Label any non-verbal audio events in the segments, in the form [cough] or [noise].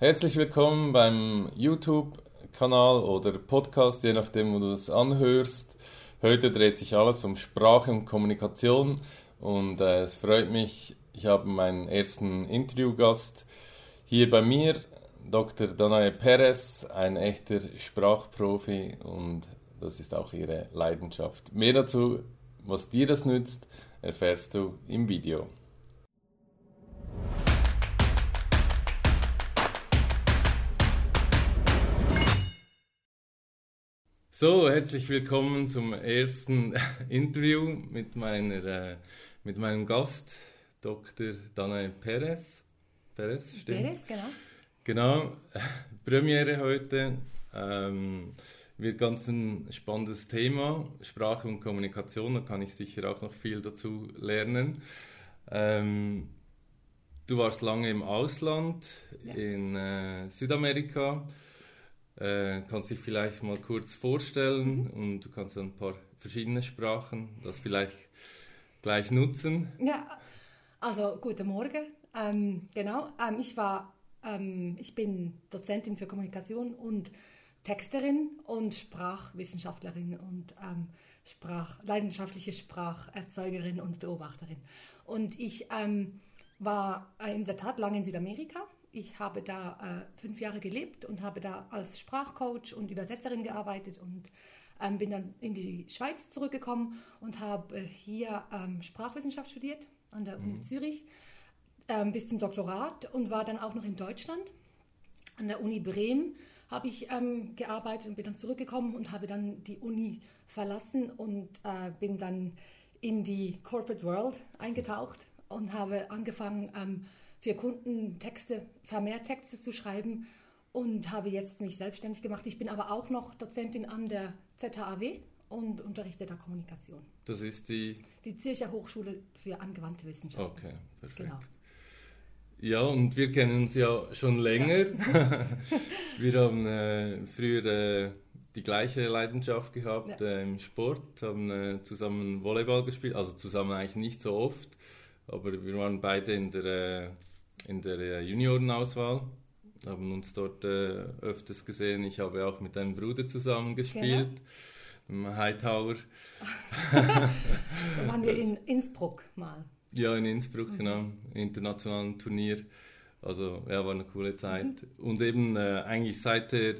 Herzlich willkommen beim YouTube-Kanal oder Podcast, je nachdem, wo du es anhörst. Heute dreht sich alles um Sprache und Kommunikation und äh, es freut mich, ich habe meinen ersten Interviewgast hier bei mir, Dr. Danae Perez, ein echter Sprachprofi und das ist auch ihre Leidenschaft. Mehr dazu, was dir das nützt, erfährst du im Video. So, herzlich willkommen zum ersten [laughs] Interview mit, meiner, äh, mit meinem Gast, Dr. Danae Perez. Perez, stimmt? Perez, genau. Genau, [laughs] Premiere heute. Ähm, wird ganz ein spannendes Thema, Sprache und Kommunikation, da kann ich sicher auch noch viel dazu lernen. Ähm, du warst lange im Ausland, ja. in äh, Südamerika. Äh, kannst dich vielleicht mal kurz vorstellen mhm. und du kannst ein paar verschiedene Sprachen, das vielleicht gleich nutzen. Ja, also guten Morgen. Ähm, genau, ähm, ich war, ähm, ich bin Dozentin für Kommunikation und Texterin und Sprachwissenschaftlerin und ähm, Sprach, leidenschaftliche Spracherzeugerin und Beobachterin. Und ich ähm, war in der Tat lange in Südamerika ich habe da äh, fünf Jahre gelebt und habe da als Sprachcoach und Übersetzerin gearbeitet und ähm, bin dann in die Schweiz zurückgekommen und habe hier ähm, Sprachwissenschaft studiert an der Uni mhm. Zürich ähm, bis zum Doktorat und war dann auch noch in Deutschland. An der Uni Bremen habe ich ähm, gearbeitet und bin dann zurückgekommen und habe dann die Uni verlassen und äh, bin dann in die Corporate World eingetaucht und habe angefangen, ähm, für Kunden Texte, vermehrt Texte zu schreiben und habe jetzt mich selbstständig gemacht. Ich bin aber auch noch Dozentin an der ZHAW und unterrichte da Kommunikation. Das ist die? Die Zürcher Hochschule für angewandte Wissenschaft. Okay, perfekt. Genau. Ja, und wir kennen uns ja schon länger. Ja. [laughs] wir haben äh, früher äh, die gleiche Leidenschaft gehabt ja. äh, im Sport, haben äh, zusammen Volleyball gespielt, also zusammen eigentlich nicht so oft, aber wir waren beide in der äh, in der äh, Juniorenauswahl, haben uns dort äh, öfters gesehen. Ich habe auch mit deinem Bruder zusammen gespielt, genau. Hightower. da waren wir in Innsbruck mal. Ja, in Innsbruck, mhm. genau, internationalen Turnier. Also ja, war eine coole Zeit. Mhm. Und eben äh, eigentlich seither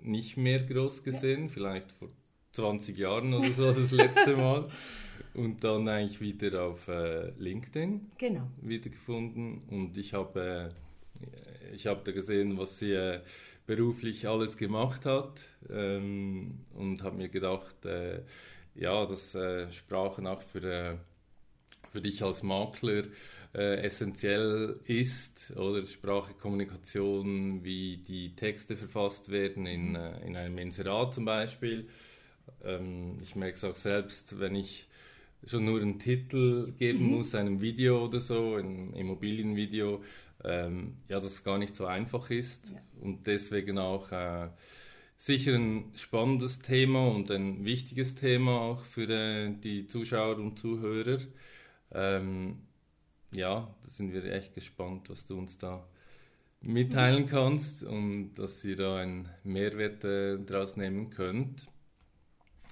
nicht mehr groß gesehen, ja. vielleicht vor 20 Jahren oder so das letzte Mal. [laughs] Und dann eigentlich wieder auf äh, LinkedIn genau. wiedergefunden. Und ich habe äh, ich hab da gesehen, was sie äh, beruflich alles gemacht hat. Ähm, und habe mir gedacht, äh, ja, dass äh, Sprachen auch für, äh, für dich als Makler essentiell ist. Oder Sprache, Kommunikation, wie die Texte verfasst werden in, in einem Inserat zum Beispiel. Ähm, ich merke es auch selbst, wenn ich schon nur einen Titel geben mhm. muss, einem Video oder so, ein Immobilienvideo, ähm, ja, das gar nicht so einfach ist ja. und deswegen auch äh, sicher ein spannendes Thema und ein wichtiges Thema auch für äh, die Zuschauer und Zuhörer. Ähm, ja, da sind wir echt gespannt, was du uns da mitteilen mhm. kannst und dass ihr da einen Mehrwert äh, daraus nehmen könnt.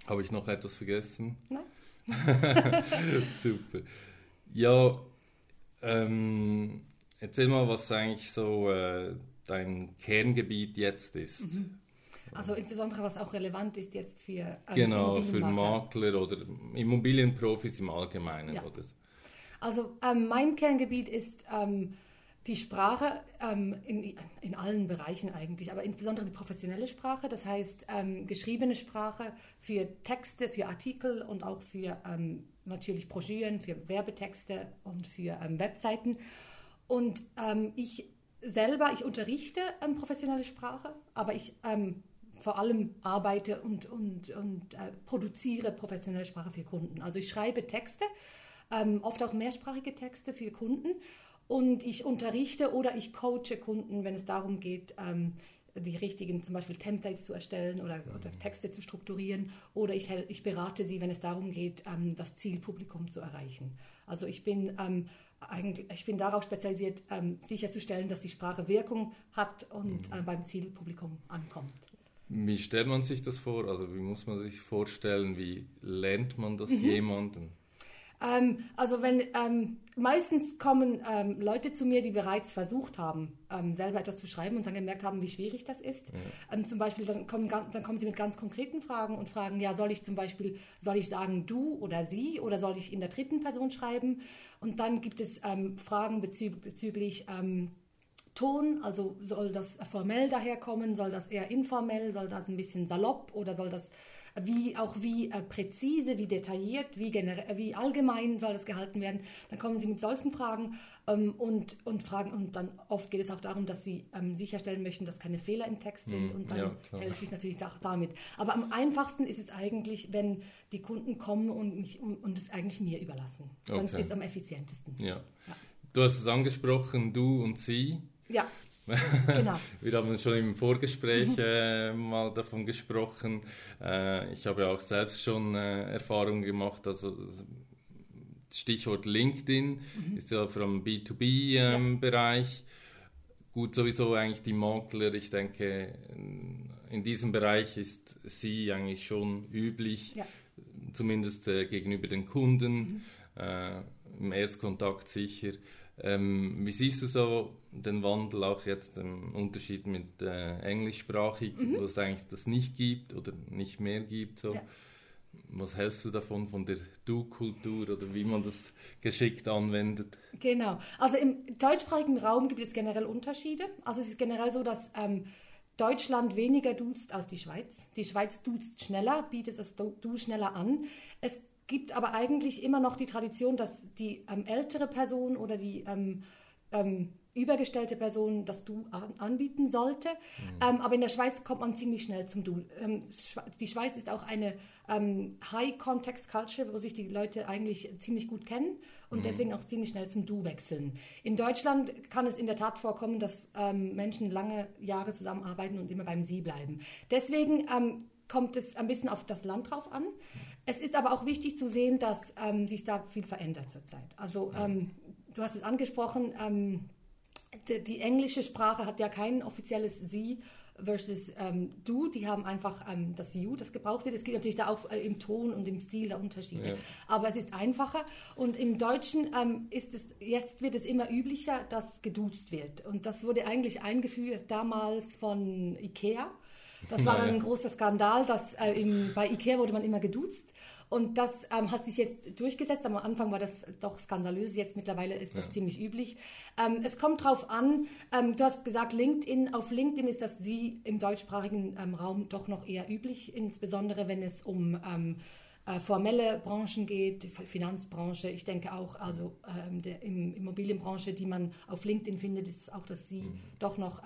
Habe ich noch etwas vergessen? Nein. [laughs] Super. Ja, ähm, erzähl mal, was eigentlich so äh, dein Kerngebiet jetzt ist. Mhm. Also insbesondere was auch relevant ist jetzt für ähm, genau für Makler oder Immobilienprofis im Allgemeinen ja. oder so. Also ähm, mein Kerngebiet ist ähm, die Sprache ähm, in, in allen Bereichen eigentlich, aber insbesondere die professionelle Sprache, das heißt ähm, geschriebene Sprache für Texte, für Artikel und auch für ähm, natürlich Broschüren, für Werbetexte und für ähm, Webseiten. Und ähm, ich selber, ich unterrichte ähm, professionelle Sprache, aber ich vor allem arbeite und, und, und äh, produziere professionelle Sprache für Kunden. Also ich schreibe Texte, oft auch mehrsprachige Texte für Kunden und ich unterrichte oder ich coache Kunden, wenn es darum geht, ähm, die richtigen zum Beispiel Templates zu erstellen oder, oder Texte zu strukturieren oder ich, ich, berate sie, wenn es darum geht, ähm, das Zielpublikum zu erreichen. Also ich bin ähm, eigentlich, ich bin darauf spezialisiert, ähm, sicherzustellen, dass die Sprache Wirkung hat und äh, beim Zielpublikum ankommt. Wie stellt man sich das vor? Also wie muss man sich vorstellen? Wie lernt man das mhm. jemanden? Ähm, also wenn ähm, meistens kommen ähm, Leute zu mir, die bereits versucht haben, ähm, selber etwas zu schreiben und dann gemerkt haben, wie schwierig das ist. Ja. Ähm, zum Beispiel dann kommen, dann kommen sie mit ganz konkreten Fragen und fragen, ja, soll ich zum Beispiel, soll ich sagen du oder sie oder soll ich in der dritten Person schreiben? Und dann gibt es ähm, Fragen bezü bezüglich Ton, also soll das formell daherkommen, soll das eher informell, soll das ein bisschen salopp oder soll das wie auch wie äh, präzise, wie detailliert, wie, wie allgemein soll das gehalten werden. Dann kommen sie mit solchen Fragen ähm, und, und fragen und dann oft geht es auch darum, dass sie ähm, sicherstellen möchten, dass keine Fehler im Text sind hm, und dann ja, helfe ich natürlich auch damit. Aber am einfachsten ist es eigentlich, wenn die Kunden kommen und, mich, und, und es eigentlich mir überlassen. Dann okay. ist es am effizientesten. Ja. ja. Du hast es angesprochen, du und sie. Ja. Genau. [laughs] Wir haben schon im Vorgespräch mhm. äh, mal davon gesprochen. Äh, ich habe auch selbst schon äh, Erfahrungen gemacht. Also Stichwort LinkedIn mhm. ist ja vom B2B-Bereich. Ähm, ja. Gut, sowieso eigentlich die Makler. Ich denke, in diesem Bereich ist sie eigentlich schon üblich, ja. zumindest äh, gegenüber den Kunden. Mhm. Äh, Im Erstkontakt sicher. Ähm, wie siehst du so den Wandel auch jetzt im Unterschied mit äh, englischsprachig, mhm. wo es eigentlich das nicht gibt oder nicht mehr gibt? So. Ja. Was hältst du davon, von der Du-Kultur oder wie man das geschickt anwendet? Genau, also im deutschsprachigen Raum gibt es generell Unterschiede. Also es ist generell so, dass ähm, Deutschland weniger duzt als die Schweiz. Die Schweiz duzt schneller, bietet das Du schneller an. Es gibt aber eigentlich immer noch die Tradition, dass die ähm, ältere Person oder die ähm, ähm, übergestellte Person das Du an, anbieten sollte. Mhm. Ähm, aber in der Schweiz kommt man ziemlich schnell zum Du. Ähm, die Schweiz ist auch eine ähm, High-Context-Culture, wo sich die Leute eigentlich ziemlich gut kennen und mhm. deswegen auch ziemlich schnell zum Du wechseln. In Deutschland kann es in der Tat vorkommen, dass Menschen lange Jahre zusammenarbeiten und immer beim Sie bleiben. Deswegen kommt es ein bisschen auf das Land drauf an. Es ist aber auch wichtig zu sehen, dass ähm, sich da viel verändert zurzeit. Also ähm, du hast es angesprochen, ähm, die, englische Sprache hat ja kein offizielles Sie versus ähm, Du. Die haben einfach ähm, das You, das gebraucht wird. Es gibt natürlich da auch äh, im Ton und im Stil da Unterschiede. Ja. Aber es ist einfacher. Und im Deutschen ähm, ist es, jetzt wird es immer üblicher, dass geduzt wird. Und das wurde eigentlich eingeführt damals von Ikea. Das war dann ein großer Skandal, dass äh, im, bei Ikea wurde man immer geduzt. Und das ähm, hat sich jetzt durchgesetzt. Am Anfang war das doch skandalös, jetzt mittlerweile ist das ja. ziemlich üblich. Ähm, es kommt drauf an, ähm, du hast gesagt, LinkedIn, auf LinkedIn ist das Sie im deutschsprachigen ähm, Raum doch noch eher üblich, insbesondere wenn es um ähm, äh, formelle Branchen geht, Finanzbranche. Ich denke auch, also ähm, der im Immobilienbranche, die man auf LinkedIn findet, ist auch, dass Sie mhm. doch noch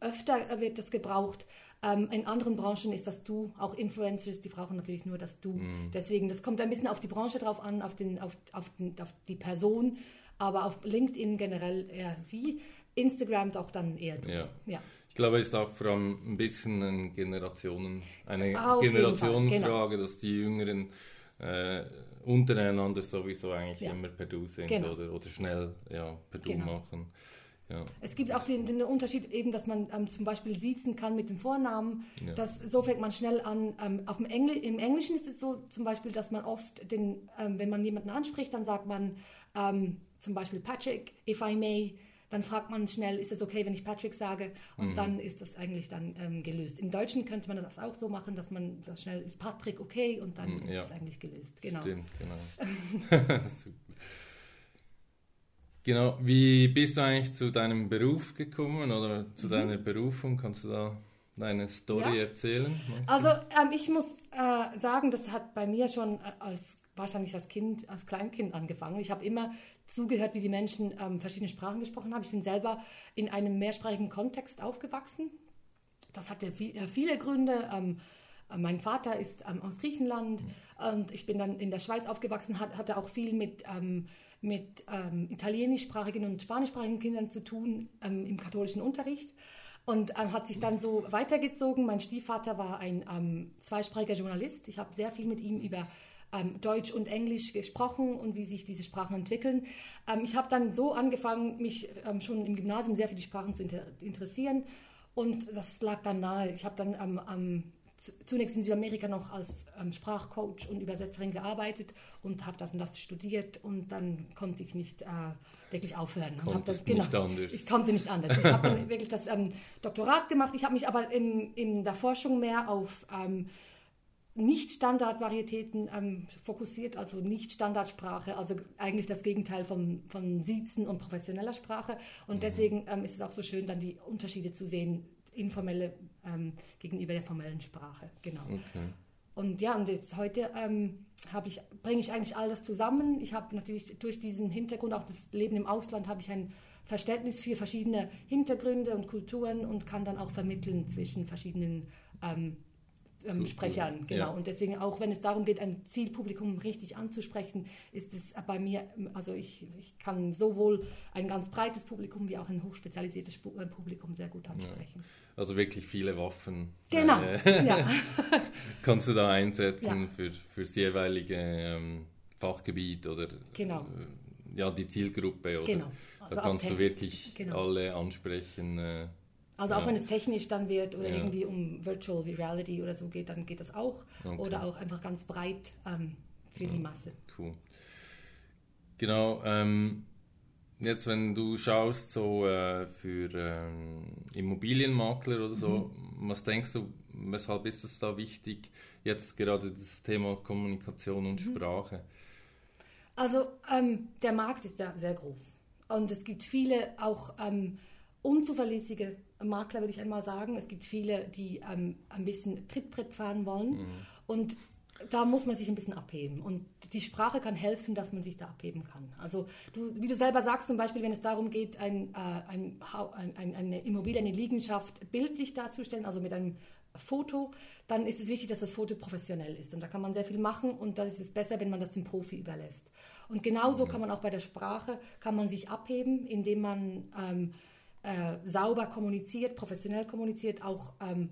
öfter wird das gebraucht. Ähm, in anderen Branchen ist das Du, auch Influencers, die brauchen natürlich nur das Du. Mhm. Deswegen, das kommt ein bisschen auf die Branche drauf an, auf, den, auf, auf, den, auf die Person, aber auf LinkedIn generell eher Sie, Instagram doch dann eher Du. Ja. ja. Ich glaube, es ist auch vor allem ein bisschen eine Generationen, eine Generationenfrage, genau. dass die Jüngeren äh, untereinander sowieso eigentlich ja. immer per Du sind genau. oder, oder schnell ja, per Du genau. machen. Ja. Es gibt auch den, den, Unterschied eben, dass man ähm, zum Beispiel siezen kann mit dem Vornamen. Ja. Das, so fängt man schnell an. Ähm, auf dem Engl Im Englischen ist es so zum Beispiel, dass man oft, den, ähm, wenn man jemanden anspricht, dann sagt man ähm, zum Beispiel Patrick, if I may. Dann fragt man schnell, ist es okay, wenn ich Patrick sage? Und mhm. dann ist das eigentlich dann ähm, gelöst. Im Deutschen könnte man das auch so machen, dass man so schnell, ist Patrick okay? Und dann mhm, ist das eigentlich gelöst. Genau. Stimmt, genau. [laughs] [laughs] Genau, wie bist du eigentlich zu deinem Beruf gekommen oder zu mhm. deiner Berufung? Kannst du da deine Story ja. erzählen? Also ähm, ich muss äh, sagen, das hat bei mir schon äh, als wahrscheinlich als Kind, als Kleinkind angefangen. Ich habe immer zugehört, wie die Menschen ähm, verschiedene Sprachen gesprochen haben. Ich bin selber in einem mehrsprachigen Kontext aufgewachsen. Das hatte viel, äh, viele Gründe. Ähm, äh, mein Vater ist ähm, aus Griechenland mhm. und ich bin dann in der Schweiz aufgewachsen, hat, hatte auch viel mit ähm, mit ähm, italienischsprachigen und spanischsprachigen Kindern zu tun ähm, im katholischen Unterricht und ähm, hat sich dann so weitergezogen. Mein Stiefvater war ein ähm, zweisprachiger Journalist. Ich habe sehr viel mit ihm über ähm, Deutsch und Englisch gesprochen und wie sich diese Sprachen entwickeln. Ähm, ich habe dann so angefangen, mich schon im Gymnasium sehr für die Sprachen zu inter interessieren und das lag dann nahe. Ich habe dann am zunächst in Südamerika noch als ähm, Sprachcoach und Übersetzerin gearbeitet und habe das und das studiert und dann konnte ich nicht äh, wirklich aufhören. Und das, genau, nicht anders. Ich konnte nicht anders. Ich habe dann [laughs] wirklich das ähm, Doktorat gemacht. Ich habe mich aber in, in der Forschung mehr auf ähm, nicht-Standardvarietäten ähm, fokussiert, also Nicht-Standardsprache, also eigentlich das Gegenteil von, von Siezen und professioneller Sprache. Und mhm. deswegen ähm, ist es auch so schön, dann die Unterschiede zu sehen informelle ähm, gegenüber der formellen Sprache. Genau. Okay. Und ja, und jetzt heute ähm, ich, bringe ich eigentlich all das zusammen. Ich habe natürlich durch diesen Hintergrund, auch das Leben im Ausland, habe ich ein Verständnis für verschiedene Hintergründe und Kulturen und kann dann auch vermitteln zwischen verschiedenen ähm, ähm, Sprechern, genau. Ja. Und deswegen auch, wenn es darum geht, ein Zielpublikum richtig anzusprechen, ist es bei mir, also ich, ich kann sowohl ein ganz breites Publikum wie auch ein hochspezialisiertes äh, Publikum sehr gut ansprechen. Ja. Also wirklich viele Waffen. Genau. Äh, [laughs] ja. [laughs] kannst du da einsetzen für, für das jeweilige ähm, Fachgebiet oder genau. äh, ja, die Zielgruppe. Oder? Genau. Also da kannst du wirklich genau. alle ansprechen. Äh, also auch ja. wenn es technisch dann wird oder ja. irgendwie um Virtual Reality oder so geht, dann geht das auch. Okay. Oder auch einfach ganz breit ähm, für ja. die Masse. Cool. Genau. Ähm, jetzt, wenn du schaust so äh, für ähm, Immobilienmakler oder so, mhm. was denkst du, weshalb ist es da wichtig, jetzt gerade das Thema Kommunikation und mhm. Sprache? Also ähm, der Markt ist ja sehr groß und es gibt viele auch ähm, unzuverlässige Makler, würde ich einmal sagen. Es gibt viele, die ähm, ein bisschen Trittbrett fahren wollen. Mhm. Und da muss man sich ein bisschen abheben. Und die Sprache kann helfen, dass man sich da abheben kann. Also du, wie du selber sagst, zum Beispiel, wenn es darum geht, ein, äh, ein, ein, eine Immobilie, eine Liegenschaft bildlich darzustellen, also mit einem Foto, dann ist es wichtig, dass das Foto professionell ist. Und da kann man sehr viel machen und da ist es besser, wenn man das dem Profi überlässt. Und genauso mhm. kann man auch bei der Sprache, kann man sich abheben, indem man... Ähm, äh, sauber kommuniziert, professionell kommuniziert, auch ähm,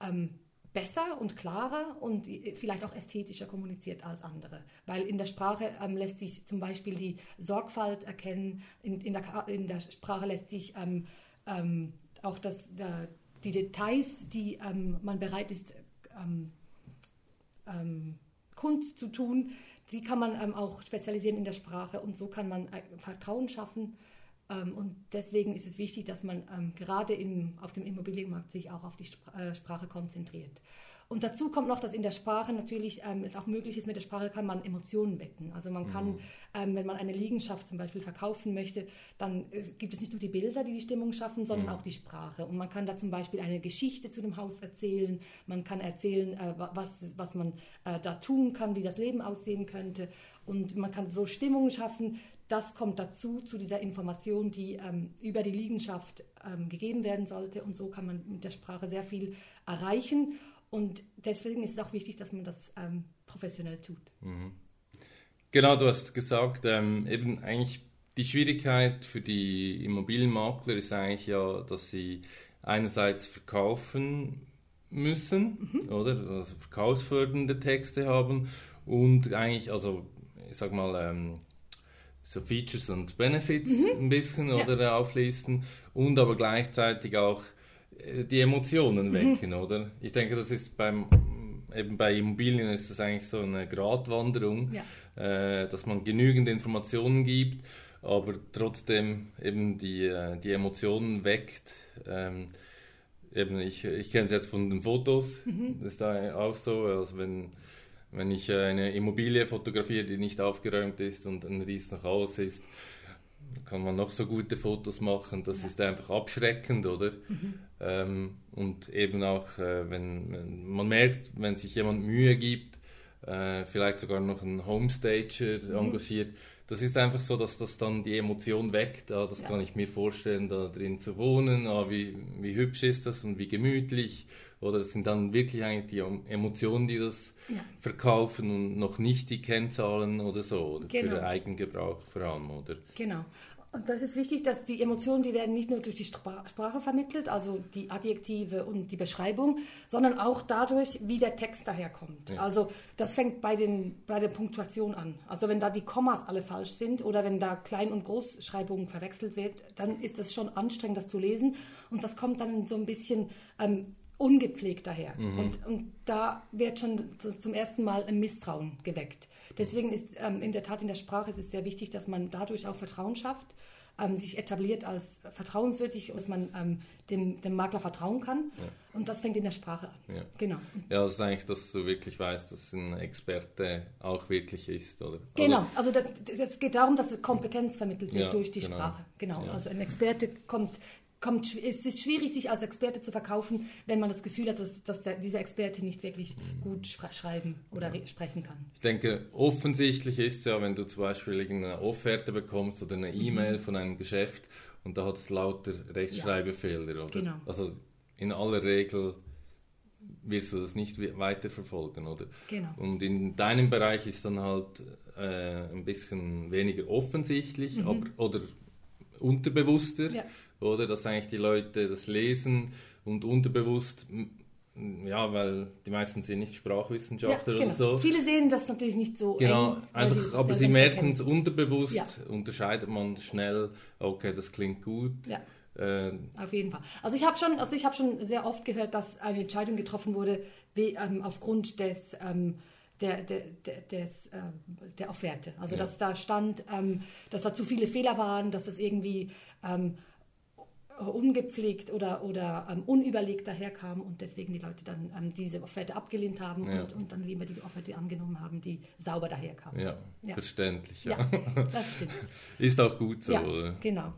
ähm, besser und klarer und vielleicht auch ästhetischer kommuniziert als andere. Weil in der Sprache ähm, lässt sich zum Beispiel die Sorgfalt erkennen, in, in, der, in der, Sprache lässt sich ähm, ähm, auch das, der, die Details, die ähm, man bereit ist, Kunst zu tun, die kann man auch spezialisieren in der Sprache und so kann man Vertrauen schaffen ähm, und deswegen ist es wichtig, dass man ähm, gerade im, auf dem Immobilienmarkt sich auch auf die äh, Sprache konzentriert. Und dazu kommt noch, dass in der Sprache natürlich ähm, es auch möglich ist, mit der Sprache kann man Emotionen wecken. Also man kann, mhm. ähm, wenn man eine Liegenschaft zum Beispiel verkaufen möchte, dann äh, gibt es nicht nur die Bilder, die die Stimmung schaffen, sondern mhm. auch die Sprache. Und man kann da zum Beispiel eine Geschichte zu dem Haus erzählen. Man kann erzählen, äh, was, was man äh, da tun kann, wie das Leben aussehen könnte. Und man kann so Stimmungen schaffen, das kommt dazu, zu dieser Information, die ähm, über die Liegenschaft ähm, gegeben werden sollte. Und so kann man mit der Sprache sehr viel erreichen. Und deswegen ist es auch wichtig, dass man das ähm, professionell tut. Mhm. Genau, du hast gesagt, ähm, eben eigentlich die Schwierigkeit für die Immobilienmakler ist eigentlich ja, dass sie einerseits verkaufen müssen, mhm. oder? Also verkaufsfördernde Texte haben und eigentlich, also ich sag mal, ähm, so Features und Benefits mhm. ein bisschen ja. oder auflisten und aber gleichzeitig auch äh, die Emotionen mhm. wecken, oder? Ich denke, das ist beim eben bei Immobilien ist das eigentlich so eine Gratwanderung, ja. äh, dass man genügend Informationen gibt, aber trotzdem eben die, äh, die Emotionen weckt. Ähm, eben ich, ich kenne es jetzt von den Fotos, mhm. das ist da auch so, also wenn wenn ich äh, eine Immobilie fotografiere, die nicht aufgeräumt ist und ein riesen Haus ist, kann man noch so gute Fotos machen. Das ja. ist einfach abschreckend, oder? Mhm. Ähm, und eben auch, äh, wenn, wenn, man merkt, wenn sich jemand Mühe gibt, äh, vielleicht sogar noch einen Homestager mhm. engagiert, das ist einfach so, dass das dann die Emotion weckt. Ah, das ja. kann ich mir vorstellen, da drin zu wohnen. Ah, wie, wie hübsch ist das und wie gemütlich oder es sind dann wirklich eigentlich die Emotionen, die das ja. verkaufen und noch nicht die Kennzahlen oder so, oder genau. für den Eigengebrauch vor allem, oder? Genau. Und das ist wichtig, dass die Emotionen, die werden nicht nur durch die Sprache vermittelt, also die Adjektive und die Beschreibung, sondern auch dadurch, wie der Text daherkommt. Ja. Also das fängt bei, den, bei der Punktuation an. Also wenn da die Kommas alle falsch sind oder wenn da Klein- und Großschreibung verwechselt wird, dann ist das schon anstrengend, das zu lesen. Und das kommt dann so ein bisschen ähm, ungepflegt daher. Mhm. Und, und da wird schon zum ersten Mal ein Misstrauen geweckt. Deswegen ist ähm, in der Tat in der Sprache ist es sehr wichtig, dass man dadurch auch Vertrauen schafft, ähm, sich etabliert als vertrauenswürdig, dass man ähm, dem, dem Makler vertrauen kann. Ja. Und das fängt in der Sprache an. Ja. Genau. Ja, das ist eigentlich, dass du wirklich weißt, dass ein Experte auch wirklich ist, oder? Genau, also, also das, geht darum, dass Kompetenz vermittelt wird ja, durch die genau. Sprache. Genau, also ein Experte kommt kommt, es ist schwierig, sich als Experte zu verkaufen, wenn man das Gefühl hat, dass, dass der, dieser Experte nicht wirklich gut schreiben oder ja. sprechen kann. Ich denke, offensichtlich ist es ja, wenn du zum Beispiel eine Offerte bekommst oder eine E-Mail mhm. von einem Geschäft und da hat es lauter Rechtschreibfehler, oder? Genau. Also in aller Regel wirst du das nicht weiterverfolgen, oder? Genau. Und in deinem Bereich ist dann halt äh, ein bisschen weniger offensichtlich, mhm. aber, oder unterbewusster. Ja oder? Dass eigentlich die Leute das lesen und unterbewusst, ja, weil die meisten sind nicht Sprachwissenschaftler ja, genau. oder so. Viele sehen das natürlich nicht so. Genau, eng, einfach, aber sie merken es unterbewusst, ja. unterscheidet man schnell, okay, das klingt gut. Ja. Äh, Auf jeden Fall. Also ich habe schon, also ich schon sehr oft gehört, dass eine Entscheidung getroffen wurde wie, ähm, aufgrund des ähm, der, der, der, des, äh, der Offerte. Also ja. dass da stand, ähm, dass da zu viele Fehler waren, dass das irgendwie ähm, ungepflegt oder, oder ähm, unüberlegt daherkam und deswegen die Leute dann ähm, diese Offerte abgelehnt haben ja. und, und, dann lieber die Offerte angenommen haben, die sauber daherkam. Ja, ja. verständlich. Ja. ja. das stimmt. [laughs] Ist auch gut so. Ja, genau.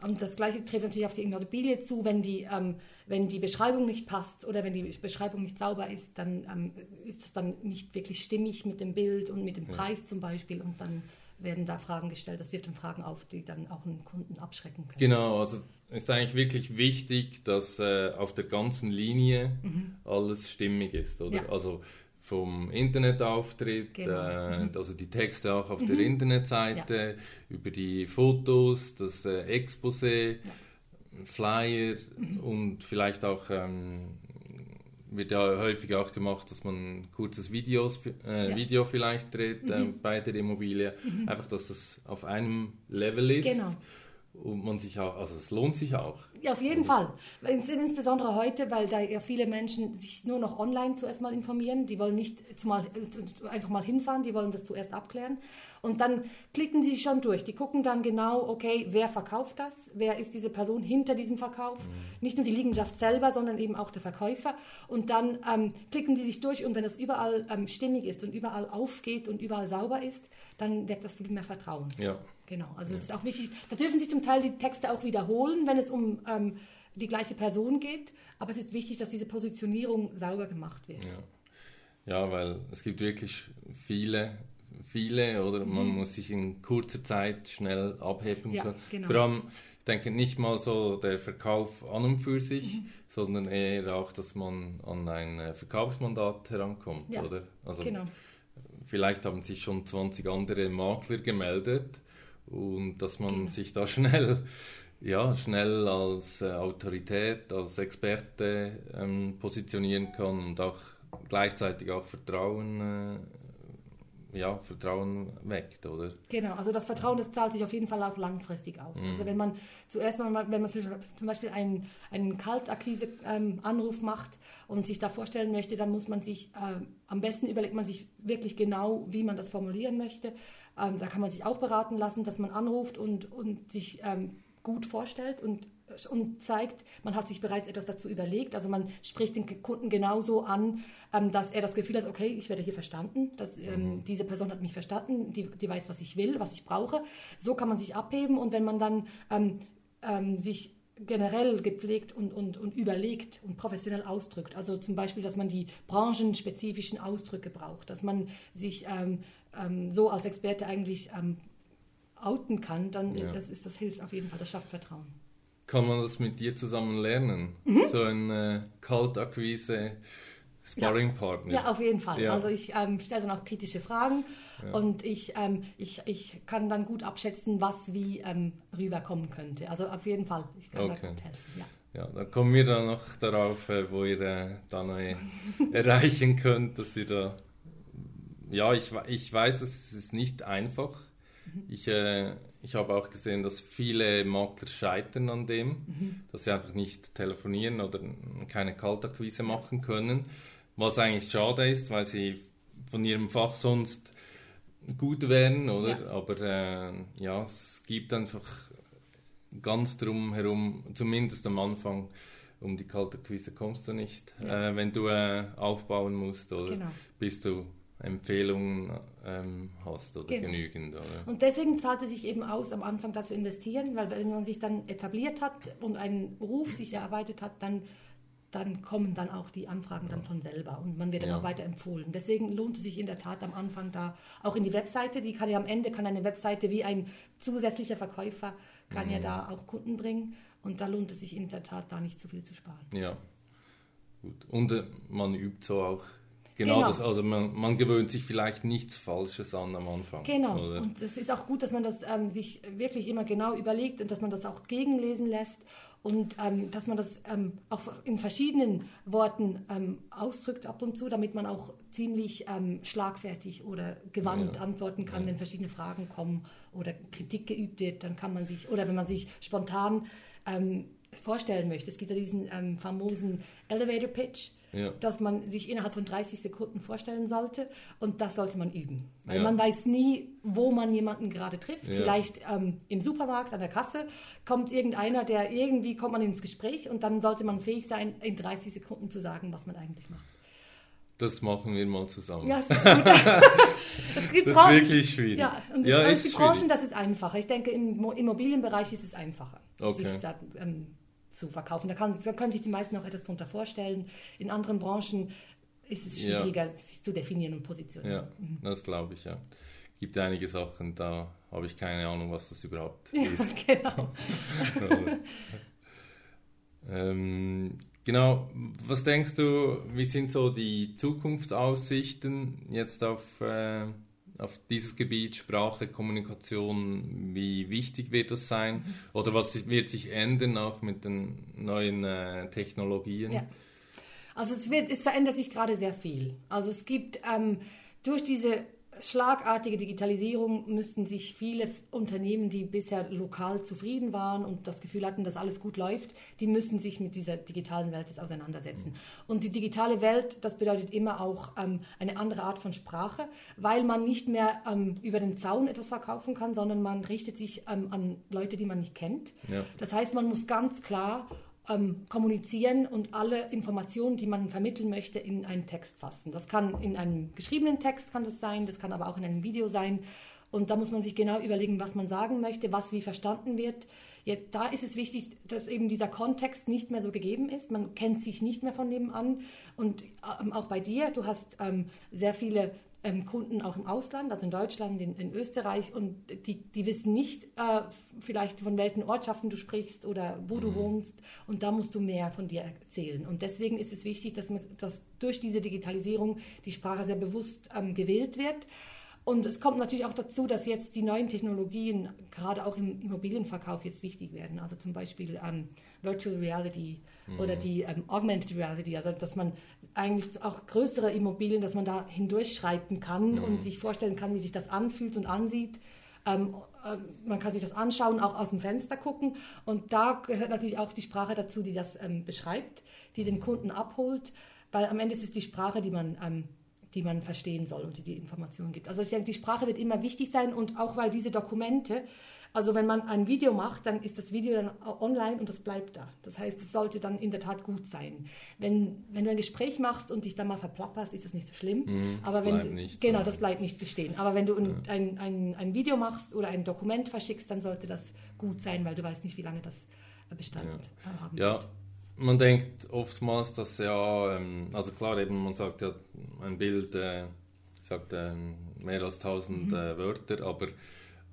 Und das Gleiche trifft natürlich auf die Immobilie zu, wenn die, ähm, wenn die Beschreibung nicht passt oder wenn die Beschreibung nicht sauber ist, dann ähm, ist es dann nicht wirklich stimmig mit dem Bild und mit dem Preis zum Beispiel und dann werden da Fragen gestellt. Das wirft dann Fragen auf, die dann auch einen Kunden abschrecken können. Genau, also ist eigentlich wirklich wichtig, dass äh, auf der ganzen Linie mhm. alles stimmig ist, oder? Ja. Also vom Internetauftritt, genau. äh, mhm. also die Texte auch auf mhm. der Internetseite, ja. über die Fotos, das äh, Exposé, ja. Flyer mhm. und vielleicht auch ähm, wird ja häufig auch gemacht, dass man ein kurzes Videos, äh, ja. Video vielleicht dreht äh, mhm. bei der Immobilie. Mhm. Einfach, dass das auf einem Level ist. Genau. Und man sich auch, also es lohnt sich auch. Ja, auf jeden Fall. Insbesondere heute, weil da ja viele Menschen sich nur noch online zuerst mal informieren. Die wollen nicht zumal, einfach mal hinfahren, die wollen das zuerst abklären. Und dann klicken sie schon durch. Die gucken dann genau, okay, wer verkauft das? Wer ist diese Person hinter diesem Verkauf? Mhm. Nicht nur die Liegenschaft selber, sondern eben auch der Verkäufer. Und dann ähm, klicken sie sich durch und wenn das überall ähm, stimmig ist und überall aufgeht und überall sauber ist, dann weckt das viel mehr Vertrauen. Ja. Genau. Also es ist auch wichtig. Da dürfen sich zum Teil die Texte auch wiederholen, wenn es um ähm, die gleiche Person geht. Aber es ist wichtig, dass diese Positionierung sauber gemacht wird. Ja. Ja, weil es gibt wirklich viele viele oder man mhm. muss sich in kurzer Zeit schnell abheben ja, können. Genau. Vor allem, ich denke nicht mal so der Verkauf an und für sich, mhm. sondern eher auch, dass man an ein äh, Verkaufsmandat herankommt, ja, oder? Also genau. vielleicht haben sich schon 20 andere Makler gemeldet und dass man genau. sich da schnell ja, schnell als äh, Autorität, als Experte ähm, positionieren kann und auch gleichzeitig auch Vertrauen äh, ja, Vertrauen weckt, oder? Genau, also das Vertrauen, das zahlt sich auf jeden Fall auch langfristig aus. Mhm. Also wenn man zuerst mal, wenn man zum Beispiel einen, einen Kaltakquise-Anruf ähm, macht und sich da vorstellen möchte, dann muss man sich, äh, am besten überlegt man sich wirklich genau, wie man das formulieren möchte. Ähm, da kann man sich auch beraten lassen, dass man anruft und, und sich ähm, gut vorstellt und und zeigt, man hat sich bereits etwas dazu überlegt. Also man spricht den Kunden genauso an, ähm, dass er das Gefühl hat, okay, ich werde hier verstanden, dass ähm, mhm. diese Person hat mich verstanden, die, die weiß, was ich will, was ich brauche. So kann man sich abheben und wenn man dann ähm, ähm sich generell gepflegt und, und, und überlegt und professionell ausdrückt. Also zum Beispiel, dass man die branchenspezifischen Ausdrücke braucht, dass man sich ähm, ähm, so als Experte eigentlich ähm, outen kann, dann ja. das, ist, das hilft auf jeden Fall, das schafft Vertrauen kann man das mit dir zusammen lernen. Mhm. So ein äh, Kaltakquise Sparringpartner. Ja, auf jeden Fall. Ja. Also ich ähm, stelle dann auch kritische Fragen ja. und ich, ähm, ich, ich kann dann gut abschätzen, was wie ähm, rüberkommen könnte. Also auf jeden Fall, ich kann okay. da gut helfen. Ja. Ja, dann kommen wir dann noch darauf, äh, wo ihr äh, dann äh, [laughs] erreichen könnt, dass ihr da. Ja, ich, ich weiß, es ist nicht einfach. Ich, äh, ich habe auch gesehen, dass viele Makler scheitern an dem, mhm. dass sie einfach nicht telefonieren oder keine Kaltakquise machen können. Was eigentlich schade ist, weil sie von ihrem Fach sonst gut wären, oder? Ja. Aber äh, ja, es gibt einfach ganz drum herum, zumindest am Anfang, um die kalte Quise kommst du nicht. Ja. Äh, wenn du äh, aufbauen musst oder genau. bis du Empfehlungen ähm, hast oder genau. genügend. Oder? Und deswegen zahlt es sich eben aus, am Anfang da zu investieren, weil wenn man sich dann etabliert hat und einen Ruf sich erarbeitet hat, dann dann kommen dann auch die Anfragen dann von selber und man wird dann ja. auch weiter empfohlen. Deswegen lohnt es sich in der Tat am Anfang da auch in die Webseite, die kann ja am Ende kann eine Webseite wie ein zusätzlicher Verkäufer kann mhm. ja da auch Kunden bringen und da lohnt es sich in der Tat da nicht zu viel zu sparen. Ja, gut. Und äh, man übt so auch Genau, genau. Das, also man, man, gewöhnt sich vielleicht nichts Falsches an am Anfang. Genau, oder? und es ist auch gut, dass man das ähm, sich wirklich immer genau überlegt und dass man das auch gegenlesen lässt und ähm, dass man das ähm, auch in verschiedenen Worten ähm, ausdrückt ab und zu, damit man auch ziemlich ähm, schlagfertig oder gewandt ja. antworten kann, ja. wenn verschiedene Fragen kommen oder Kritik geübt wird, dann kann man sich, oder wenn man sich spontan ähm, vorstellen möchte. Es gibt ja diesen ähm, famosen Elevator Pitch, ja. dass man sich innerhalb von 30 Sekunden vorstellen sollte und das sollte man üben. Weil ja. man weiß nie, wo man jemanden gerade trifft. Ja. Vielleicht ähm, im Supermarkt an der Kasse kommt irgendeiner, der irgendwie kommt man ins Gespräch und dann sollte man fähig sein, in 30 Sekunden zu sagen, was man eigentlich macht. Das machen wir mal zusammen. Ja, das, ist, das, [laughs] gibt das ist wirklich schwierig. Ja, und das, ja, ist die Branchen, das ist einfacher. Ich denke, im Immobilienbereich ist es einfacher, okay. sich da, ähm, zu verkaufen. Da, kann, da können sich die meisten auch etwas darunter vorstellen. In anderen Branchen ist es schwieriger, ja. sich zu definieren und positionieren. Ja, mhm. das glaube ich, ja. Gibt einige Sachen, da habe ich keine Ahnung, was das überhaupt ja, ist. [laughs] Genau. [laughs] ähm, genau, was denkst du, wie sind so die Zukunftsaussichten jetzt auf äh, auf dieses Gebiet Sprache, Kommunikation, wie wichtig wird das sein? Oder was wird sich ändern auch mit den neuen äh, Technologien? Ja. Also es, wird, es verändert sich gerade sehr viel. Also es gibt ähm, durch diese schlagartige Digitalisierung müssten sich viele Unternehmen, die bisher lokal zufrieden waren und das Gefühl hatten, dass alles gut läuft, die müssen sich mit dieser digitalen Welt jetzt auseinandersetzen. Und die digitale Welt, das bedeutet immer auch ähm, eine andere Art von Sprache, weil man nicht mehr ähm, über den Zaun etwas verkaufen kann, sondern man richtet sich ähm, an Leute, die man nicht kennt. Ja. Das heißt, man muss ganz klar ähm, kommunizieren und alle Informationen, die man vermitteln möchte, in einen Text fassen. Das kann in einem geschriebenen Text kann das sein, das kann aber auch in einem Video sein. Und da muss man sich genau überlegen, was man sagen möchte, was wie verstanden wird. Jetzt, da ist es wichtig, dass eben dieser Kontext nicht mehr so gegeben ist. Man kennt sich nicht mehr von nebenan. Und ähm, auch bei dir, du hast ähm, sehr viele Kunden auch im Ausland, also in Deutschland, in, in Österreich, und die, die wissen nicht äh, vielleicht von welchen Ortschaften du sprichst oder wo du mhm. wohnst, und da musst du mehr von dir erzählen. Und deswegen ist es wichtig, dass, man, dass durch diese Digitalisierung die Sprache sehr bewusst ähm, gewählt wird. Und es kommt natürlich auch dazu, dass jetzt die neuen Technologien gerade auch im Immobilienverkauf jetzt wichtig werden. Also zum Beispiel ähm, Virtual Reality mhm. oder die ähm, Augmented Reality, also dass man eigentlich auch größere Immobilien, dass man da hindurchschreiten kann mhm. und sich vorstellen kann, wie sich das anfühlt und ansieht. Ähm, äh, man kann sich das anschauen, auch aus dem Fenster gucken. Und da gehört natürlich auch die Sprache dazu, die das ähm, beschreibt, die den Kunden abholt, weil am Ende ist es die Sprache, die man ähm, die man verstehen soll und die die Informationen gibt. Also ich denke, die Sprache wird immer wichtig sein und auch weil diese Dokumente, also wenn man ein Video macht, dann ist das Video dann online und das bleibt da. Das heißt, es sollte dann in der Tat gut sein. Wenn, wenn du ein Gespräch machst und dich dann mal verplapperst, ist das nicht so schlimm. Mm, Aber wenn du, nicht, genau, das bleibt nicht bestehen. Aber wenn du ein, ja. ein, ein, ein Video machst oder ein Dokument verschickst, dann sollte das gut sein, weil du weißt nicht, wie lange das Bestand ja. haben ja. wird man denkt oftmals, dass ja, ähm, also klar, eben man sagt ja, ein Bild äh, sagt äh, mehr als 1000 mhm. äh, Wörter, aber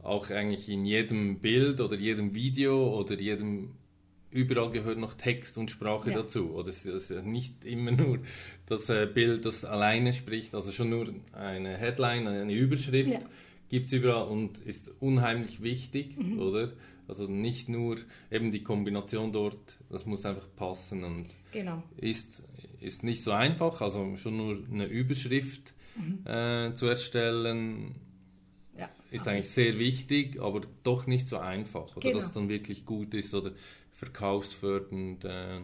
auch eigentlich in jedem Bild oder jedem Video oder jedem überall gehört noch Text und Sprache ja. dazu. Oder es ist nicht immer nur das äh, Bild, das alleine spricht, also schon nur eine Headline, eine Überschrift ja. gibt es überall und ist unheimlich wichtig, mhm. oder? Also nicht nur eben die Kombination dort, das muss einfach passen und genau. ist, ist nicht so einfach, also schon nur eine Überschrift mhm. äh, zu erstellen ja, ist eigentlich sehr wichtig, aber doch nicht so einfach, oder genau. dass es dann wirklich gut ist oder verkaufsfördernd. Äh,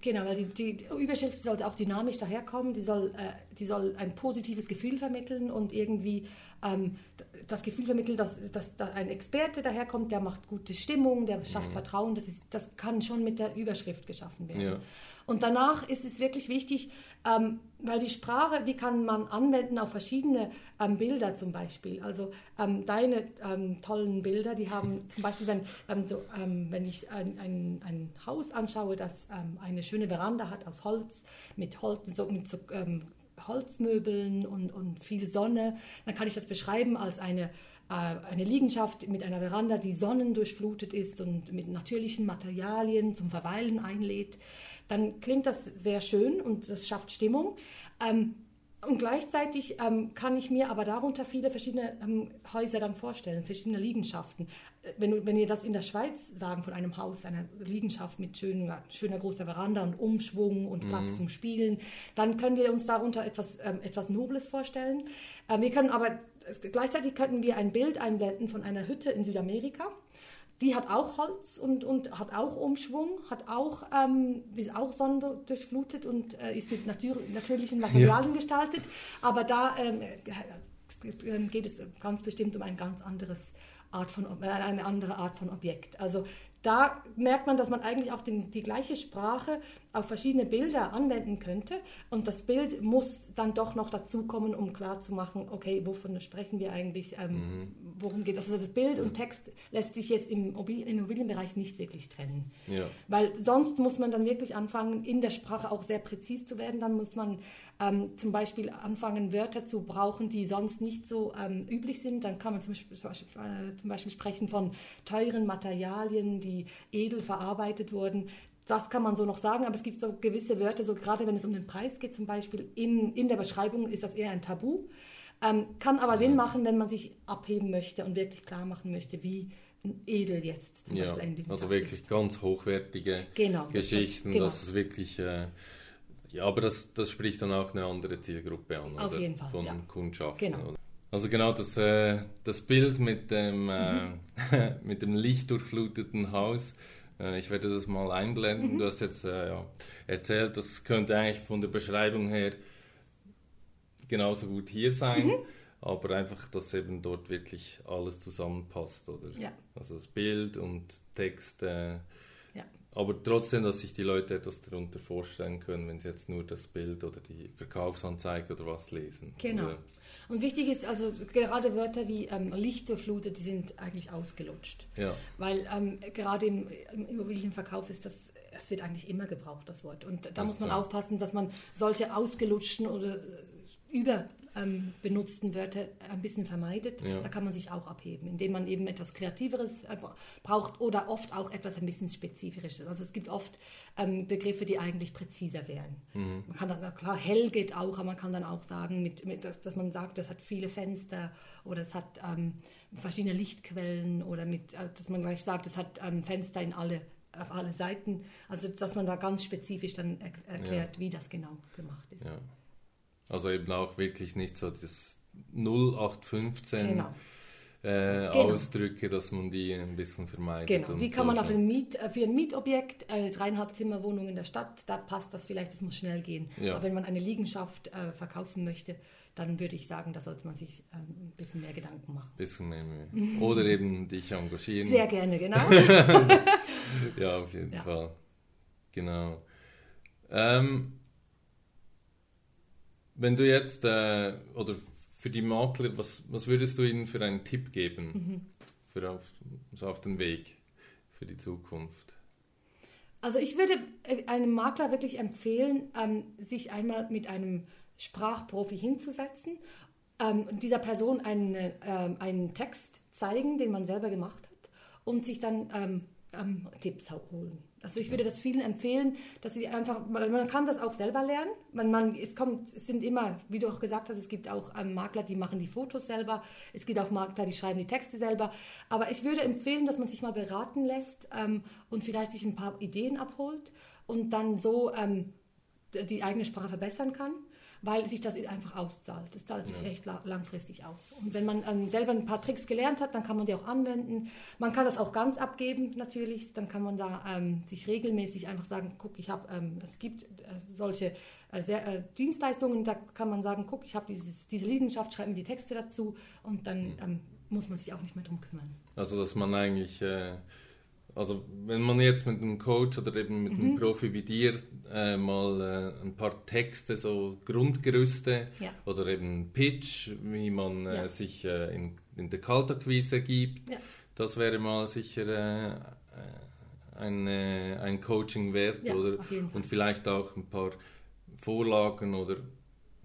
Genau, weil die, die, Überschrift sollte auch dynamisch daherkommen, die soll, äh, die soll ein positives Gefühl vermitteln und irgendwie ähm, das Gefühl vermitteln, dass, dass, dass, ein Experte daherkommt, der macht gute Stimmung, der schafft mhm. Vertrauen, das, ist, das kann schon mit der Überschrift geschaffen werden. Ja. Und danach ist es wirklich wichtig, ähm, weil die Sprache, die kann man anwenden auf verschiedene ähm, Bilder zum Beispiel. Also ähm, deine ähm, tollen Bilder, die haben [laughs] zum Beispiel, wenn, ähm, so, ähm, wenn ich ein, ein, ein, Haus anschaue, das eine schöne Veranda hat aus Holz, mit, Holz, so, mit so, Holzmöbeln und, und viel Sonne, dann kann ich das beschreiben als eine äh, eine Liegenschaft mit einer Veranda, die sonnendurchflutet ist und mit natürlichen Materialien zum Verweilen einlädt dann klingt das sehr schön und das schafft Stimmung. Ähm, und gleichzeitig ähm, kann ich mir aber darunter viele verschiedene ähm, Häuser dann vorstellen, verschiedene Liegenschaften. Äh, wenn, wenn wir das in der Schweiz sagen von einem Haus, einer Liegenschaft mit schöner, schöner großer Veranda und Umschwung und Platz mhm. zum Spielen, dann können wir uns darunter etwas, ähm, etwas Nobles vorstellen. Ähm, wir können aber gleichzeitig könnten wir ein Bild einblenden von einer Hütte in Südamerika die hat auch Holz und, und hat auch Umschwung, hat auch, ähm, ist auch sonderdurchflutet und äh, ist mit natür natürlichen Materialien ja. gestaltet. Aber da ähm, äh, geht es ganz bestimmt um ein ganz anderes Art von, äh, eine andere Art von Objekt. Also da merkt man, dass man eigentlich auch den, die gleiche Sprache auf verschiedene Bilder anwenden könnte. Und das Bild muss dann doch noch dazukommen, um klarzumachen, okay, wovon sprechen wir eigentlich, ähm, mhm. worum geht es. Also das Bild und Text lässt sich jetzt im Immobilienbereich nicht wirklich trennen. Ja. Weil sonst muss man dann wirklich anfangen, in der Sprache auch sehr präzis zu werden. Dann muss man ähm, zum Beispiel anfangen, Wörter zu brauchen, die sonst nicht so ähm, üblich sind. Dann kann man zum Beispiel, äh, zum Beispiel sprechen von teuren Materialien, die edel verarbeitet wurden das kann man so noch sagen, aber es gibt so gewisse Wörter, so gerade wenn es um den Preis geht zum Beispiel, in, in der Beschreibung ist das eher ein Tabu. Ähm, kann aber Sinn machen, wenn man sich abheben möchte und wirklich klar machen möchte, wie edel jetzt zum ja, Beispiel ein Also wirklich ist. ganz hochwertige genau, Geschichten, das, genau. das ist wirklich... Äh, ja, aber das, das spricht dann auch eine andere Zielgruppe an, Auf oder? jeden Fall, Von ja. Kundschaft. Genau. Also genau das, äh, das Bild mit dem, äh, mhm. [laughs] mit dem lichtdurchfluteten Haus, ich werde das mal einblenden. Mhm. Du hast jetzt äh, ja, erzählt, das könnte eigentlich von der Beschreibung her genauso gut hier sein, mhm. aber einfach, dass eben dort wirklich alles zusammenpasst, oder? Ja. Also das Bild und Text. Äh. Aber trotzdem, dass sich die Leute etwas darunter vorstellen können, wenn sie jetzt nur das Bild oder die Verkaufsanzeige oder was lesen. Genau. Oder? Und wichtig ist also gerade Wörter wie ähm, Lichtdurchflutet, die sind eigentlich ausgelutscht. Ja. Weil ähm, gerade im, im Immobilienverkauf ist das es wird eigentlich immer gebraucht, das Wort. Und da das muss man so. aufpassen, dass man solche ausgelutschten oder über ähm, benutzten Wörter ein bisschen vermeidet. Ja. Da kann man sich auch abheben, indem man eben etwas Kreativeres äh, braucht oder oft auch etwas ein bisschen Spezifisches. Also es gibt oft ähm, Begriffe, die eigentlich präziser wären. Mhm. Man kann dann, klar, hell geht auch, aber man kann dann auch sagen, mit, mit, dass man sagt, das hat viele Fenster oder es hat ähm, verschiedene Lichtquellen oder mit, äh, dass man gleich sagt, es hat ähm, Fenster in alle auf alle Seiten. Also dass man da ganz spezifisch dann er erklärt, ja. wie das genau gemacht ist. Ja. Also eben auch wirklich nicht so das 0815 genau. Äh, genau. Ausdrücke, dass man die ein bisschen vermeidet. Genau, die kann so man auf ein Miet, äh, für ein Mietobjekt, eine dreieinhalb Zimmerwohnung in der Stadt, da passt das vielleicht, das muss schnell gehen. Ja. Aber wenn man eine Liegenschaft äh, verkaufen möchte, dann würde ich sagen, da sollte man sich äh, ein bisschen mehr Gedanken machen. Ein bisschen mehr Mühe. Oder eben dich engagieren. Sehr gerne, genau. [laughs] [laughs] ja, auf jeden ja. Fall. Genau. Ähm, wenn du jetzt, äh, oder für die Makler, was, was würdest du ihnen für einen Tipp geben, mhm. für auf, so auf den Weg für die Zukunft? Also ich würde einem Makler wirklich empfehlen, ähm, sich einmal mit einem Sprachprofi hinzusetzen ähm, und dieser Person einen, ähm, einen Text zeigen, den man selber gemacht hat und sich dann ähm, ähm, Tipps holen. Also ich würde das vielen empfehlen, dass sie einfach, man kann das auch selber lernen. Man, man, es, kommt, es sind immer, wie du auch gesagt hast, es gibt auch ähm, Makler, die machen die Fotos selber. Es gibt auch Makler, die schreiben die Texte selber. Aber ich würde empfehlen, dass man sich mal beraten lässt ähm, und vielleicht sich ein paar Ideen abholt und dann so ähm, die eigene Sprache verbessern kann weil sich das einfach auszahlt. Das zahlt sich ja. echt langfristig aus. Und wenn man ähm, selber ein paar Tricks gelernt hat, dann kann man die auch anwenden. Man kann das auch ganz abgeben natürlich. Dann kann man da ähm, sich regelmäßig einfach sagen, guck, ich habe, ähm, es gibt äh, solche äh, sehr, äh, Dienstleistungen, da kann man sagen, guck, ich habe diese Leidenschaft, schreib mir die Texte dazu und dann mhm. muss man sich auch nicht mehr drum kümmern. Also dass man eigentlich äh also wenn man jetzt mit einem Coach oder eben mit einem mhm. Profi wie dir äh, mal äh, ein paar Texte, so Grundgerüste ja. oder eben Pitch, wie man äh, ja. sich äh, in, in der Kaltakquise gibt, ja. das wäre mal sicher äh, äh, ein, ein Coaching wert oder und vielleicht auch ein paar Vorlagen oder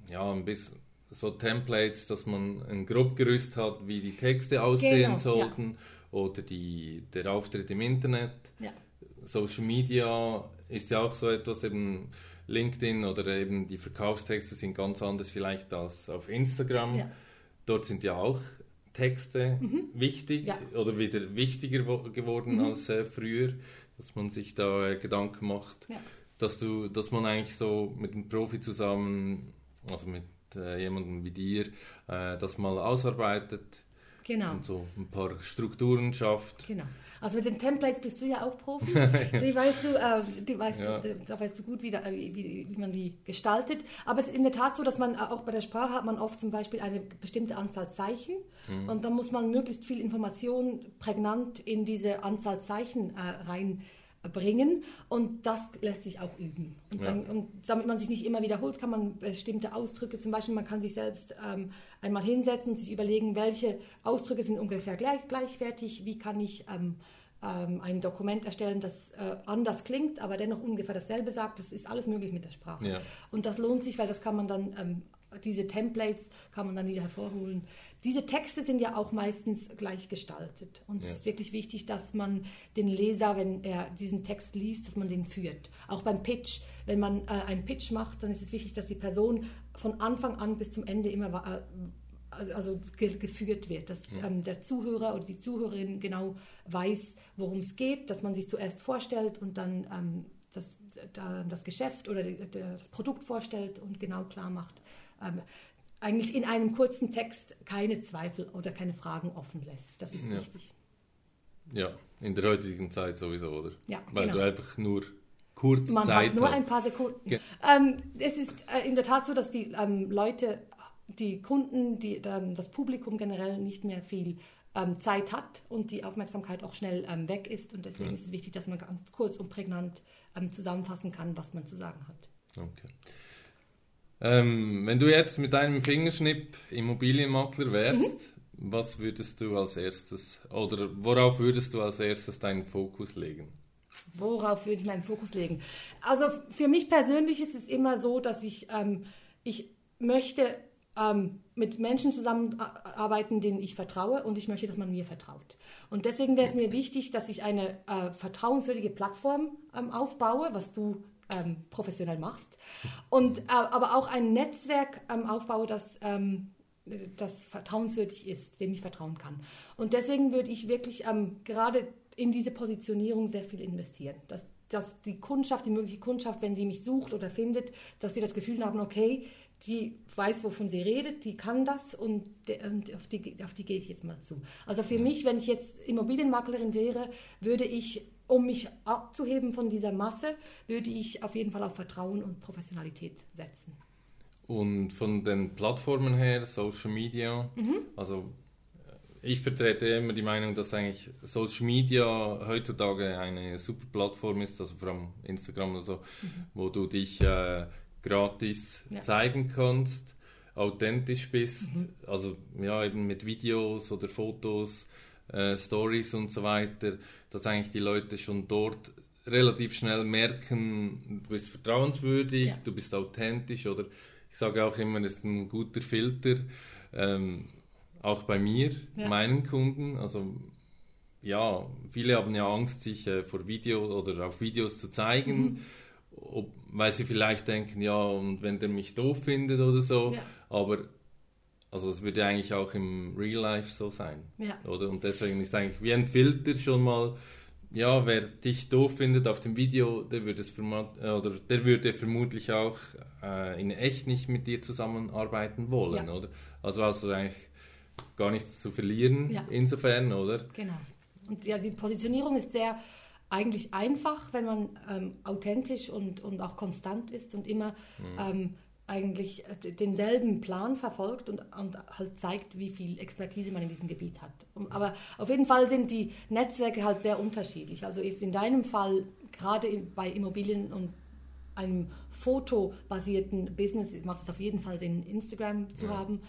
ja ein bisschen so Templates, dass man ein Grobgerüst hat, wie die Texte aussehen genau, sollten oder die, der Auftritt im Internet. Ja. Social Media ist ja auch so etwas, eben LinkedIn oder eben die Verkaufstexte sind ganz anders vielleicht als auf Instagram. Ja. Dort sind ja auch Texte mhm. wichtig ja. oder wieder wichtiger geworden mhm. als äh, früher, dass man sich da äh, Gedanken macht, ja. dass, du, dass man eigentlich so mit einem Profi zusammen, also mit äh, jemandem wie dir, äh, das mal ausarbeitet Genau. Und so ein paar Strukturen schafft. Genau. Also mit den Templates bist du ja auch Profi. [laughs] die weißt du, äh, die weißt ja. du, da weißt du gut, wie, da, wie, wie, man die gestaltet. Aber es ist in der Tat so, dass man auch bei der Sprache hat man oft zum Beispiel eine bestimmte Anzahl Zeichen mhm. und dann muss man möglichst viel Information prägnant in diese Anzahl Zeichen äh, rein bringen und das lässt sich auch üben. Und, dann, ja. und, damit man sich nicht immer wiederholt, kann man bestimmte Ausdrücke, zum Beispiel man kann sich selbst ähm, einmal hinsetzen und sich überlegen, welche Ausdrücke sind ungefähr gleich, gleichwertig, wie kann ich ähm, ähm, ein Dokument erstellen, das äh, anders klingt, aber dennoch ungefähr dasselbe sagt. Das ist alles möglich mit der Sprache. Ja. Und das lohnt sich, weil das kann man dann, ähm, diese Templates kann man dann wieder hervorholen. Diese Texte sind ja auch meistens gleich gestaltet. Und ja. es ist wirklich wichtig, dass man den Leser, wenn er diesen Text liest, dass man den führt. Auch beim Pitch. Wenn man äh, einen Pitch macht, dann ist es wichtig, dass die Person von Anfang an bis zum Ende immer äh, also, also ge geführt wird, dass ja. ähm, der Zuhörer oder die Zuhörerin genau weiß, worum es geht, dass man sich zuerst vorstellt und dann ähm, das, da, das Geschäft oder das Produkt vorstellt und genau klar macht, ähm, eigentlich in einem kurzen Text keine Zweifel oder keine Fragen offen lässt. Das ist ja. wichtig. Ja, in der heutigen Zeit sowieso, oder? Ja, Weil genau. du einfach nur kurz Man Zeit hat nur hast. ein paar Sekunden. Ge ähm, es ist äh, in der Tat so, dass die ähm, Leute, die Kunden, die, ähm, das Publikum generell nicht mehr viel ähm, Zeit hat und die Aufmerksamkeit auch schnell ähm, weg ist. Und deswegen ja. ist es wichtig, dass man ganz kurz und prägnant ähm, zusammenfassen kann, was man zu sagen hat. Okay. Ähm, wenn du jetzt mit einem Fingerschnipp Immobilienmakler wärst, mhm. was würdest du als erstes oder worauf würdest du als erstes deinen Fokus legen? Worauf würde ich meinen Fokus legen? Also für mich persönlich ist es immer so, dass ich, ähm, ich möchte ähm, mit Menschen zusammenarbeiten, denen ich vertraue und ich möchte, dass man mir vertraut. Und deswegen wäre es mir wichtig, dass ich eine äh, vertrauenswürdige Plattform ähm, aufbaue, was du ähm, professionell machst. Und, äh, aber auch ein Netzwerk ähm, aufbaue, das, ähm, das vertrauenswürdig ist, dem ich vertrauen kann. Und deswegen würde ich wirklich ähm, gerade in diese Positionierung sehr viel investieren. Dass, dass die Kundschaft, die mögliche Kundschaft, wenn sie mich sucht oder findet, dass sie das Gefühl haben, okay, die weiß, wovon sie redet, die kann das und, und auf, die, auf die gehe ich jetzt mal zu. Also für mich, wenn ich jetzt Immobilienmaklerin wäre, würde ich um mich abzuheben von dieser Masse, würde ich auf jeden Fall auf Vertrauen und Professionalität setzen. Und von den Plattformen her, Social Media, mhm. also ich vertrete immer die Meinung, dass eigentlich Social Media heutzutage eine super Plattform ist, also vor allem Instagram oder so, mhm. wo du dich äh, gratis ja. zeigen kannst, authentisch bist, mhm. also ja eben mit Videos oder Fotos äh, Stories und so weiter, dass eigentlich die Leute schon dort relativ schnell merken, du bist vertrauenswürdig, ja. du bist authentisch oder ich sage auch immer, es ist ein guter Filter, ähm, auch bei mir, ja. meinen Kunden. Also ja, viele haben ja Angst, sich äh, vor Video oder auf Videos zu zeigen, mhm. Ob, weil sie vielleicht denken, ja, und wenn der mich doof findet oder so, ja. aber also es würde eigentlich auch im Real Life so sein, ja. oder? Und deswegen ist eigentlich wie ein Filter schon mal, ja, wer dich doof findet auf dem Video, der würde es äh, oder der würde vermutlich auch äh, in echt nicht mit dir zusammenarbeiten wollen, ja. oder? Also hast du eigentlich gar nichts zu verlieren ja. insofern, oder? Genau. Und ja, die Positionierung ist sehr eigentlich einfach, wenn man ähm, authentisch und, und auch konstant ist und immer mhm. ähm, eigentlich äh, denselben Plan verfolgt und, und, halt zeigt, wie viel Expertise man in diesem Gebiet hat. Aber auf jeden Fall sind die Netzwerke halt sehr unterschiedlich. Also jetzt in deinem Fall, gerade bei Immobilien und einem fotobasierten Business, macht es auf jeden Fall Sinn, Instagram zu ja. haben.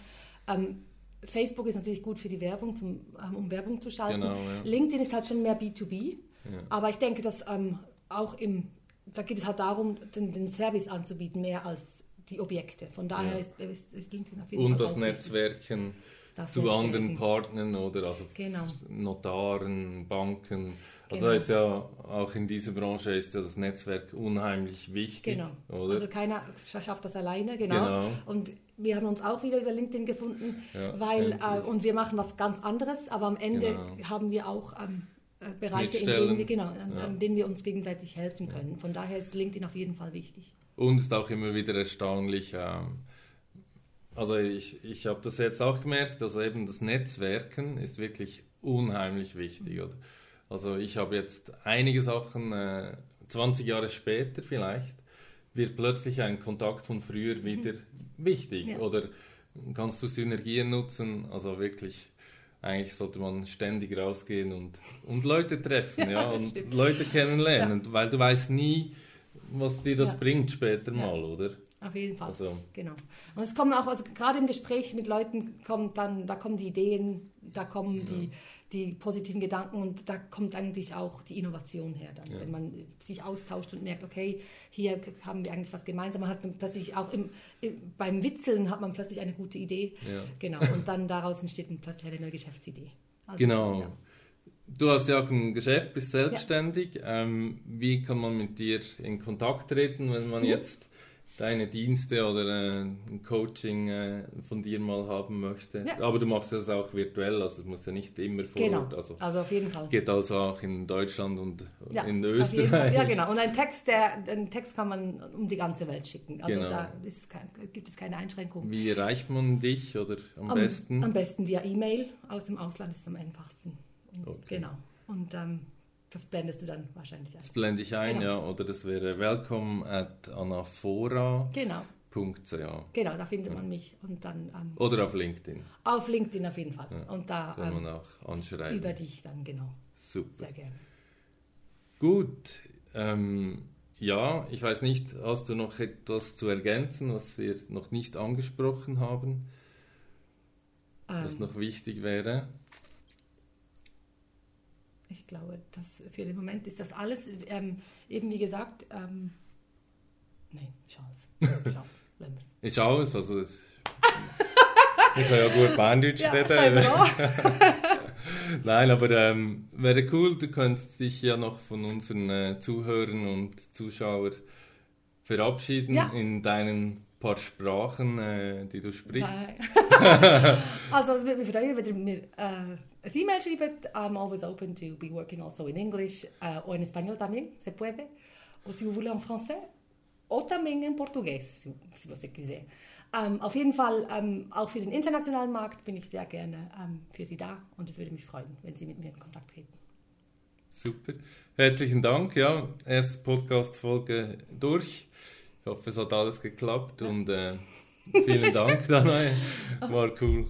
Ähm, Facebook ist natürlich gut für die Werbung, zum, ähm, um Werbung zu schalten. Genau, ja. LinkedIn ist halt schon mehr B2B. Ja. Aber ich denke, dass ähm, auch im, da geht es halt darum, den, den Service anzubieten, mehr als die Objekte. Von daher ist, ist, ist, LinkedIn auf jeden Und Fall. Und das Netzwerken das zu Netzwerken. anderen Partnern oder also genau. Notaren, Banken. Also genau. ist ja auch in dieser Branche ist ja das Netzwerk unheimlich wichtig. Genau. Oder? Also keiner schafft das alleine, genau. genau. Und wir haben uns auch wieder über LinkedIn gefunden, ja, weil äh, und wir machen was ganz anderes, aber am Ende genau. haben wir auch ähm, äh, Bereiche, in denen wir, genau, an, ja. an, denen wir uns gegenseitig helfen können. Von daher ist LinkedIn auf jeden Fall wichtig. Und ist auch immer wieder erstaunlich. Ähm, also ich, ich habe das jetzt auch gemerkt, also eben das Netzwerken ist wirklich unheimlich wichtig. Oder? Also ich habe jetzt einige Sachen, äh, 20 Jahre später vielleicht, wird plötzlich ein Kontakt von früher mhm. wieder wichtig. Ja. Oder kannst du Synergien nutzen? Also wirklich, eigentlich sollte man ständig rausgehen und, und Leute treffen [laughs] ja, ja und stimmt. Leute kennenlernen, ja. weil du weißt nie, was dir das bringt später mal, oder? Auf jeden Fall. Also. Genau. Und es kommen auch, also gerade im Gespräch mit Leuten kommt dann, da kommen die Ideen, da kommen die die positiven Gedanken und da kommt eigentlich auch die Innovation her dann, ja. wenn man sich austauscht und merkt, okay, hier haben wir eigentlich was gemeinsam. Man hat dann plötzlich auch im, beim Witzeln hat man plötzlich eine gute Idee. Ja. Genau. [laughs] Und dann daraus entsteht dann plötzlich eine neue Geschäftsidee. Also, genau. Ja. Du hast ja auch ein Geschäft, bist selbstständig. Ähm, wie kann man mit dir in Kontakt treten, wenn man mhm. jetzt deine Dienste oder äh, ein Coaching äh, von dir mal haben möchte. Ja. Aber du machst das auch virtuell, also es muss ja nicht immer vor genau. Ort. Also, also auf jeden Fall. Geht also auch in Deutschland und ja, in Österreich. Ja, genau. [laughs] Und ein Text, der, einen Text kann man um die ganze Welt schicken. Also genau. da kein, gibt es keine Einschränkung. Wie erreicht man dich oder am, am besten? Am besten via E-Mail. Aus dem Ausland ist es am einfachsten. Okay. Genau. Und ähm, das blendest du dann wahrscheinlich ein. Das blende ich ein, genau. ja. Oder das wäre welcome at anaphora. Genau. Genau, da findet man mich und dann ähm, oder auf LinkedIn. Auf LinkedIn auf jeden Fall ja, und da kann man ähm, auch anschreiben. Über dich dann genau. Super. Sehr gerne. Gut, ähm, ja, ich weiß nicht, hast du noch etwas zu ergänzen, was wir noch nicht angesprochen haben, was ähm. noch wichtig wäre? Ich glaube, das, für den Moment ist das alles, ähm, eben wie gesagt, ähm, nein, schau es. [laughs] Schau, ich schaue es, also es, [laughs] ich kann ja gut Banddeutsch ja, reden. [laughs] Nein, aber ähm, wäre cool, du könntest dich ja noch von unseren äh, Zuhörern und Zuschauern verabschieden ja. in deinen paar Sprachen, äh, die du sprichst. also es würde mich freuen, wenn ihr mir äh, ein E-Mail schreibt. I'm always open to be working also in English uh, o en español también, se puede. O si vous voulez en français, o también en portugués, si, si você quiser. Um, auf jeden Fall, um, auch für den internationalen Markt bin ich sehr gerne um, für Sie da und es würde mich freuen, wenn Sie mit mir in Kontakt treten. Super. Herzlichen Dank. Ja, erste Podcast-Folge durch. Ich hoffe, es hat alles geklappt und äh, vielen [laughs] Dank, Danae. War cool.